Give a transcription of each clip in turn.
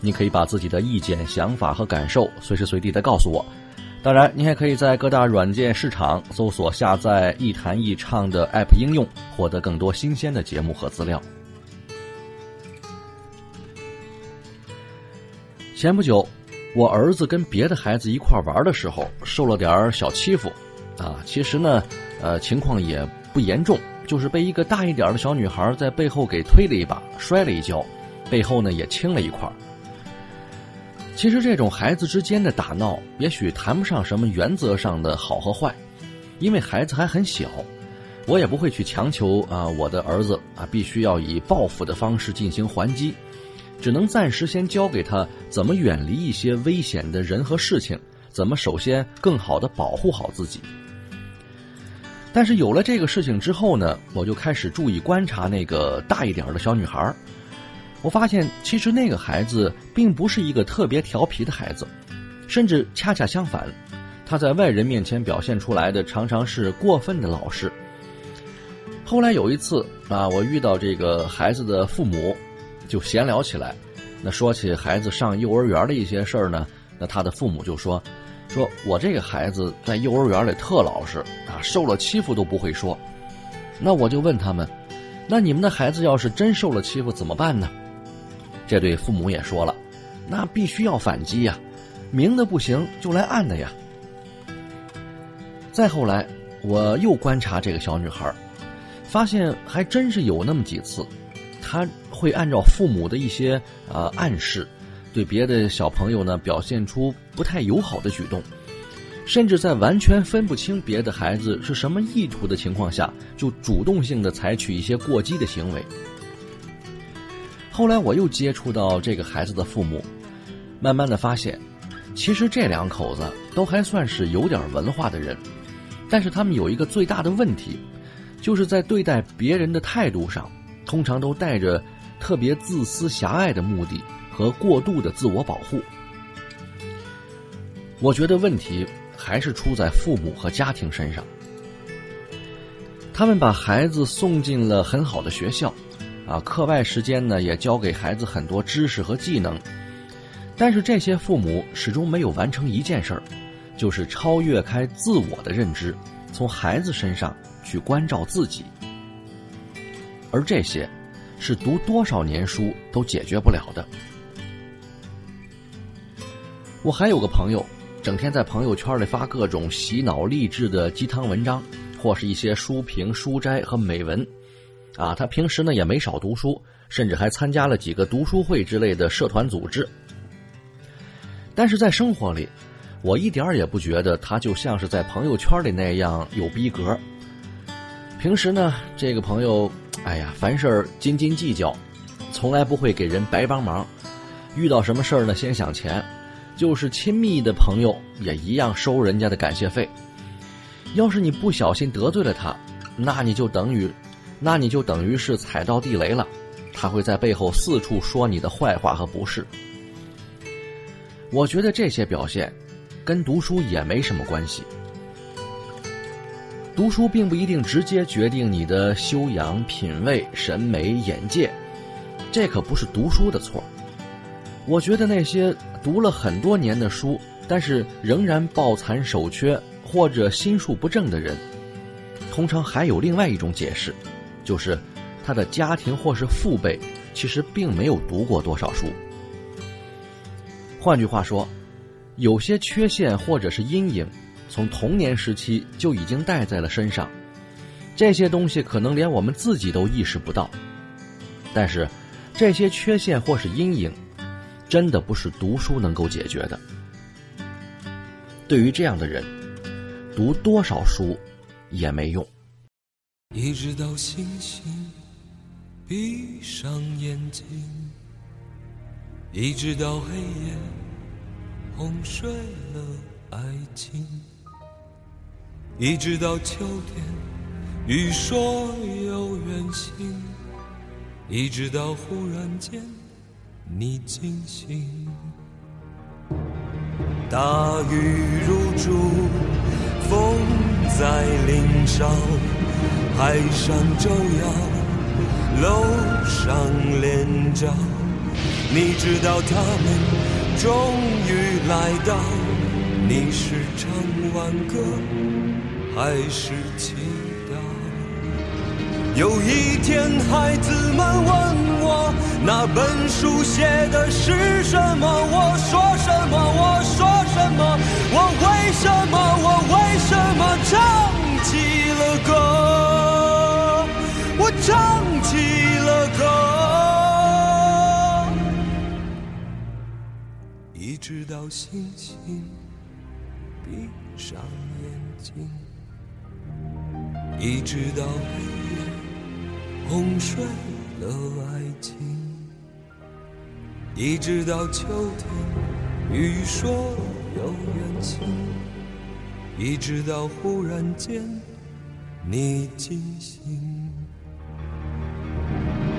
你可以把自己的意见、想法和感受随时随地的告诉我。当然，你还可以在各大软件市场搜索下载“一谈一唱”的 App 应用，获得更多新鲜的节目和资料。前不久，我儿子跟别的孩子一块玩的时候，受了点小欺负。啊，其实呢，呃，情况也不严重，就是被一个大一点的小女孩在背后给推了一把，摔了一跤，背后呢也青了一块。其实这种孩子之间的打闹，也许谈不上什么原则上的好和坏，因为孩子还很小，我也不会去强求啊，我的儿子啊必须要以报复的方式进行还击，只能暂时先教给他怎么远离一些危险的人和事情，怎么首先更好的保护好自己。但是有了这个事情之后呢，我就开始注意观察那个大一点的小女孩。我发现，其实那个孩子并不是一个特别调皮的孩子，甚至恰恰相反，他在外人面前表现出来的常常是过分的老实。后来有一次啊，我遇到这个孩子的父母，就闲聊起来。那说起孩子上幼儿园的一些事儿呢，那他的父母就说。说我这个孩子在幼儿园里特老实啊，受了欺负都不会说。那我就问他们，那你们的孩子要是真受了欺负怎么办呢？这对父母也说了，那必须要反击呀，明的不行就来暗的呀。再后来，我又观察这个小女孩，发现还真是有那么几次，她会按照父母的一些啊暗示。对别的小朋友呢，表现出不太友好的举动，甚至在完全分不清别的孩子是什么意图的情况下，就主动性的采取一些过激的行为。后来我又接触到这个孩子的父母，慢慢的发现，其实这两口子都还算是有点文化的人，但是他们有一个最大的问题，就是在对待别人的态度上，通常都带着特别自私狭隘的目的。和过度的自我保护，我觉得问题还是出在父母和家庭身上。他们把孩子送进了很好的学校，啊，课外时间呢也教给孩子很多知识和技能，但是这些父母始终没有完成一件事儿，就是超越开自我的认知，从孩子身上去关照自己，而这些是读多少年书都解决不了的。我还有个朋友，整天在朋友圈里发各种洗脑励志的鸡汤文章，或是一些书评、书斋和美文。啊，他平时呢也没少读书，甚至还参加了几个读书会之类的社团组织。但是在生活里，我一点也不觉得他就像是在朋友圈里那样有逼格。平时呢，这个朋友，哎呀，凡事斤斤计较，从来不会给人白帮忙，遇到什么事儿呢，先想钱。就是亲密的朋友也一样收人家的感谢费。要是你不小心得罪了他，那你就等于，那你就等于是踩到地雷了。他会在背后四处说你的坏话和不是。我觉得这些表现，跟读书也没什么关系。读书并不一定直接决定你的修养、品味、审美、眼界，这可不是读书的错。我觉得那些。读了很多年的书，但是仍然抱残守缺或者心术不正的人，通常还有另外一种解释，就是他的家庭或是父辈其实并没有读过多少书。换句话说，有些缺陷或者是阴影，从童年时期就已经带在了身上。这些东西可能连我们自己都意识不到，但是这些缺陷或是阴影，真的不是读书能够解决的。对于这样的人，读多少书也没用。一直到星星闭上眼睛，一直到黑夜哄睡了爱情，一直到秋天雨说有远行，一直到忽然间你惊醒。大雨如注，风在林梢，海上照耀，楼上连着。你知道他们终于来到，你是唱挽歌还是祈祷？有一天，孩子们问我，那本书写的是什么？我说什么？我说。什么？我为什么？我为什么唱歌？我唱起了歌，一直到星星闭上眼睛，一直到黑夜哄睡了爱情，一直到秋天雨说。有远行，一直到忽然间你惊醒。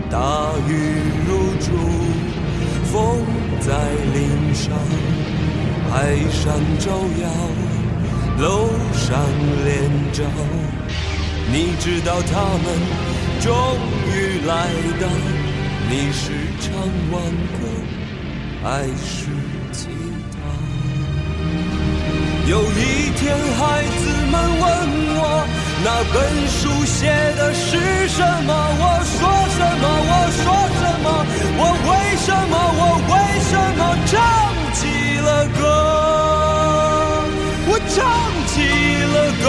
大雨如注，风在林梢，海上照耀，楼上连着。你知道他们终于来到，你是唱挽歌，还是？有一天，孩子们问我，那本书写的是什么？我说什么？我说什么？我为什么？我为什么唱起了歌？我唱起了歌。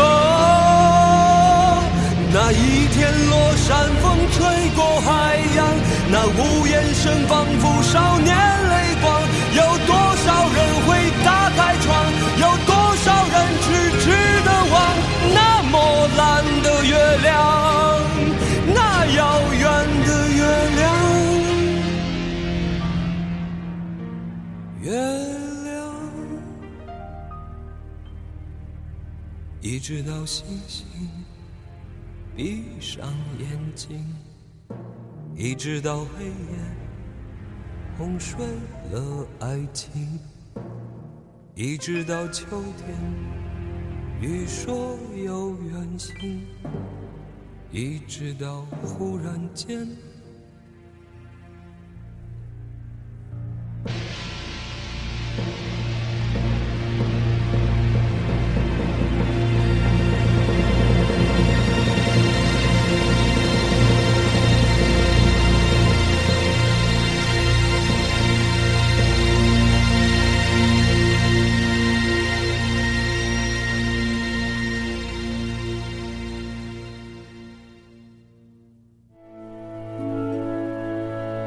那一天，落山风吹过海洋，那屋檐声仿佛少年直到星星闭上眼睛，一直到黑夜哄睡了爱情，一直到秋天。雨说有远行，一直到忽然间。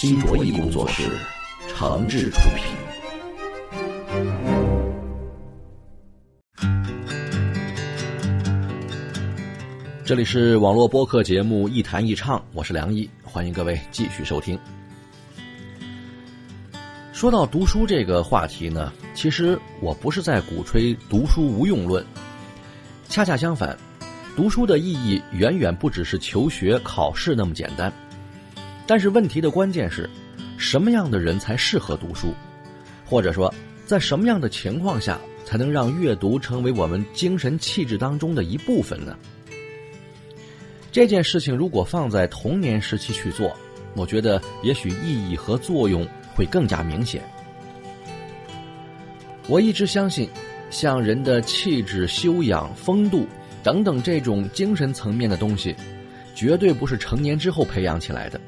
新卓艺工作室，诚挚出品。这里是网络播客节目《一谈一唱》，我是梁毅，欢迎各位继续收听。说到读书这个话题呢，其实我不是在鼓吹读书无用论，恰恰相反，读书的意义远远不只是求学、考试那么简单。但是问题的关键是，什么样的人才适合读书？或者说，在什么样的情况下才能让阅读成为我们精神气质当中的一部分呢？这件事情如果放在童年时期去做，我觉得也许意义和作用会更加明显。我一直相信，像人的气质、修养、风度等等这种精神层面的东西，绝对不是成年之后培养起来的。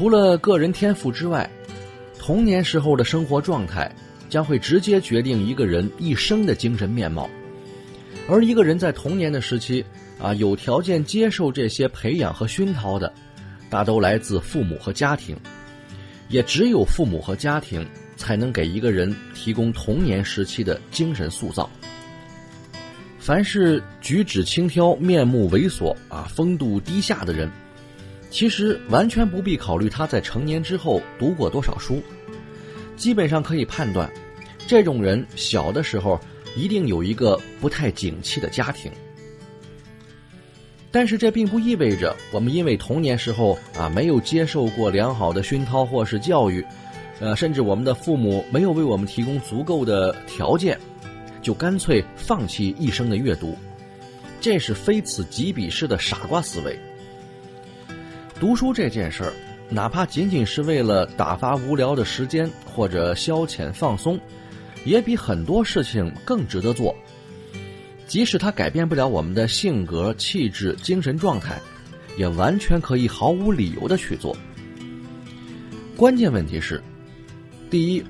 除了个人天赋之外，童年时候的生活状态将会直接决定一个人一生的精神面貌。而一个人在童年的时期，啊，有条件接受这些培养和熏陶的，大都来自父母和家庭。也只有父母和家庭，才能给一个人提供童年时期的精神塑造。凡是举止轻佻、面目猥琐、啊风度低下的人，其实完全不必考虑他在成年之后读过多少书。基本上可以判断，这种人小的时候一定有一个不太景气的家庭。但是这并不意味着我们因为童年时候啊没有接受过良好的熏陶或是教育，呃，甚至我们的父母没有为我们提供足够的条件，就干脆放弃一生的阅读，这是非此即彼式的傻瓜思维。读书这件事儿，哪怕仅仅是为了打发无聊的时间或者消遣放松，也比很多事情更值得做。即使它改变不了我们的性格、气质、精神状态，也完全可以毫无理由的去做。关键问题是：第一，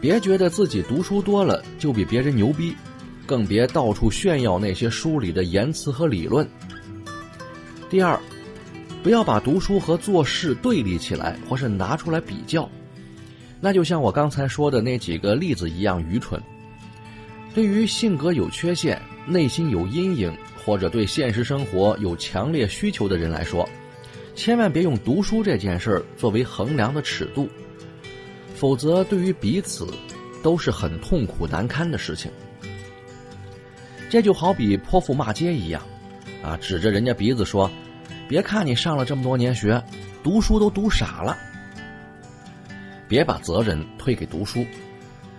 别觉得自己读书多了就比别人牛逼，更别到处炫耀那些书里的言辞和理论；第二，不要把读书和做事对立起来，或是拿出来比较，那就像我刚才说的那几个例子一样愚蠢。对于性格有缺陷。内心有阴影或者对现实生活有强烈需求的人来说，千万别用读书这件事儿作为衡量的尺度，否则对于彼此都是很痛苦难堪的事情。这就好比泼妇骂街一样，啊，指着人家鼻子说：“别看你上了这么多年学，读书都读傻了。”别把责任推给读书，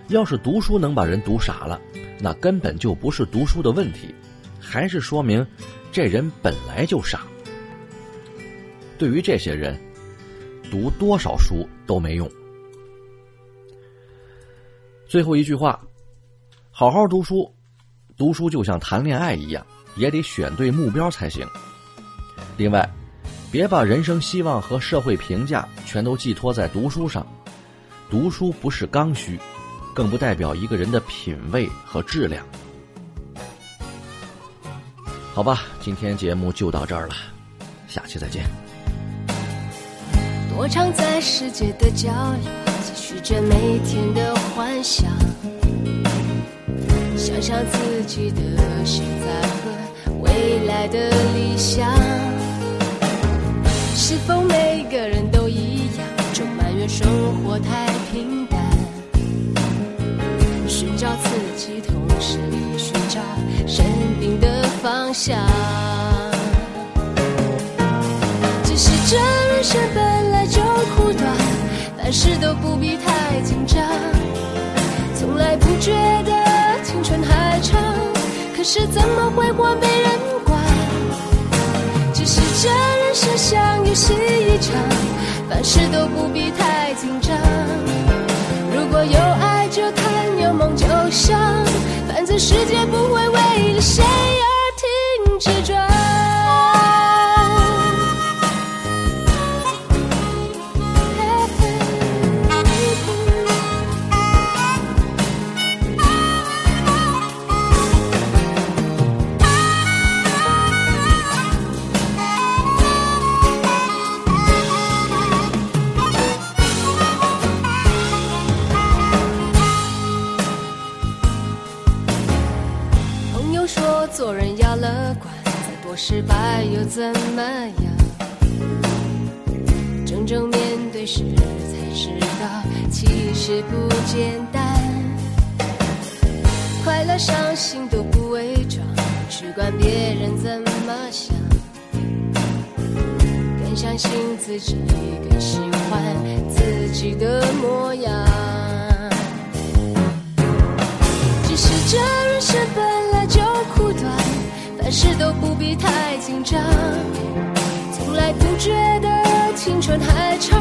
要是读书能把人读傻了。那根本就不是读书的问题，还是说明这人本来就傻。对于这些人，读多少书都没用。最后一句话：好好读书，读书就像谈恋爱一样，也得选对目标才行。另外，别把人生希望和社会评价全都寄托在读书上，读书不是刚需。更不代表一个人的品味和质量。好吧，今天节目就到这儿了，下期再见。躲藏在世界的角落，继续着每天的幻想，想象自己的现在和未来的理想。是否每个人都一样，总埋怨生活太平淡？寻找自己，同时也寻找生命的方向。只是这人生本来就苦短，凡事都不必太紧张。从来不觉得青春还长，可是怎么会活没人管？人生像游戏一场，凡事都不必太紧张。如果有爱就谈，有梦就想，反正世界不会为了谁我失败又怎么样？真正面对时才知道，其实不简单。快乐伤心都不伪装，去管别人怎么想。更相信自己，更喜欢自己的模样。只是这人生本来就苦短，凡事都太紧张。从来不觉得青春还长，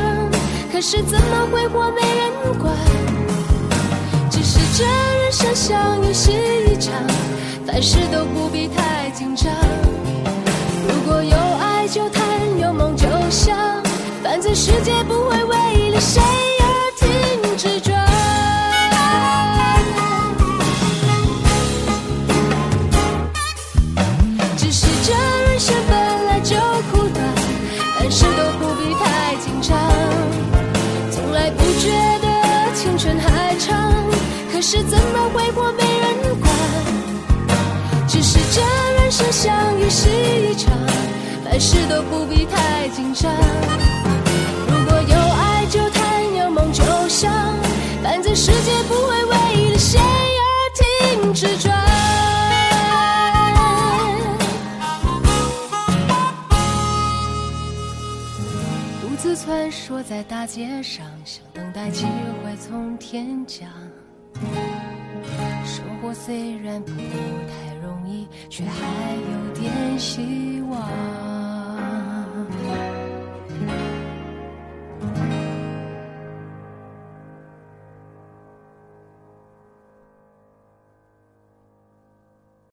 可是怎么挥霍没人管。只是这人生像游戏一场，凡事都不必太紧张。如果有爱就谈，有梦就想，反正世界不会为了谁事都不必太紧张。如果有爱就谈，有梦就想，反正世界不会为了谁而停止转。独自穿梭在大街上，想等待机会从天降。生活虽然不太容易，却还有点希望。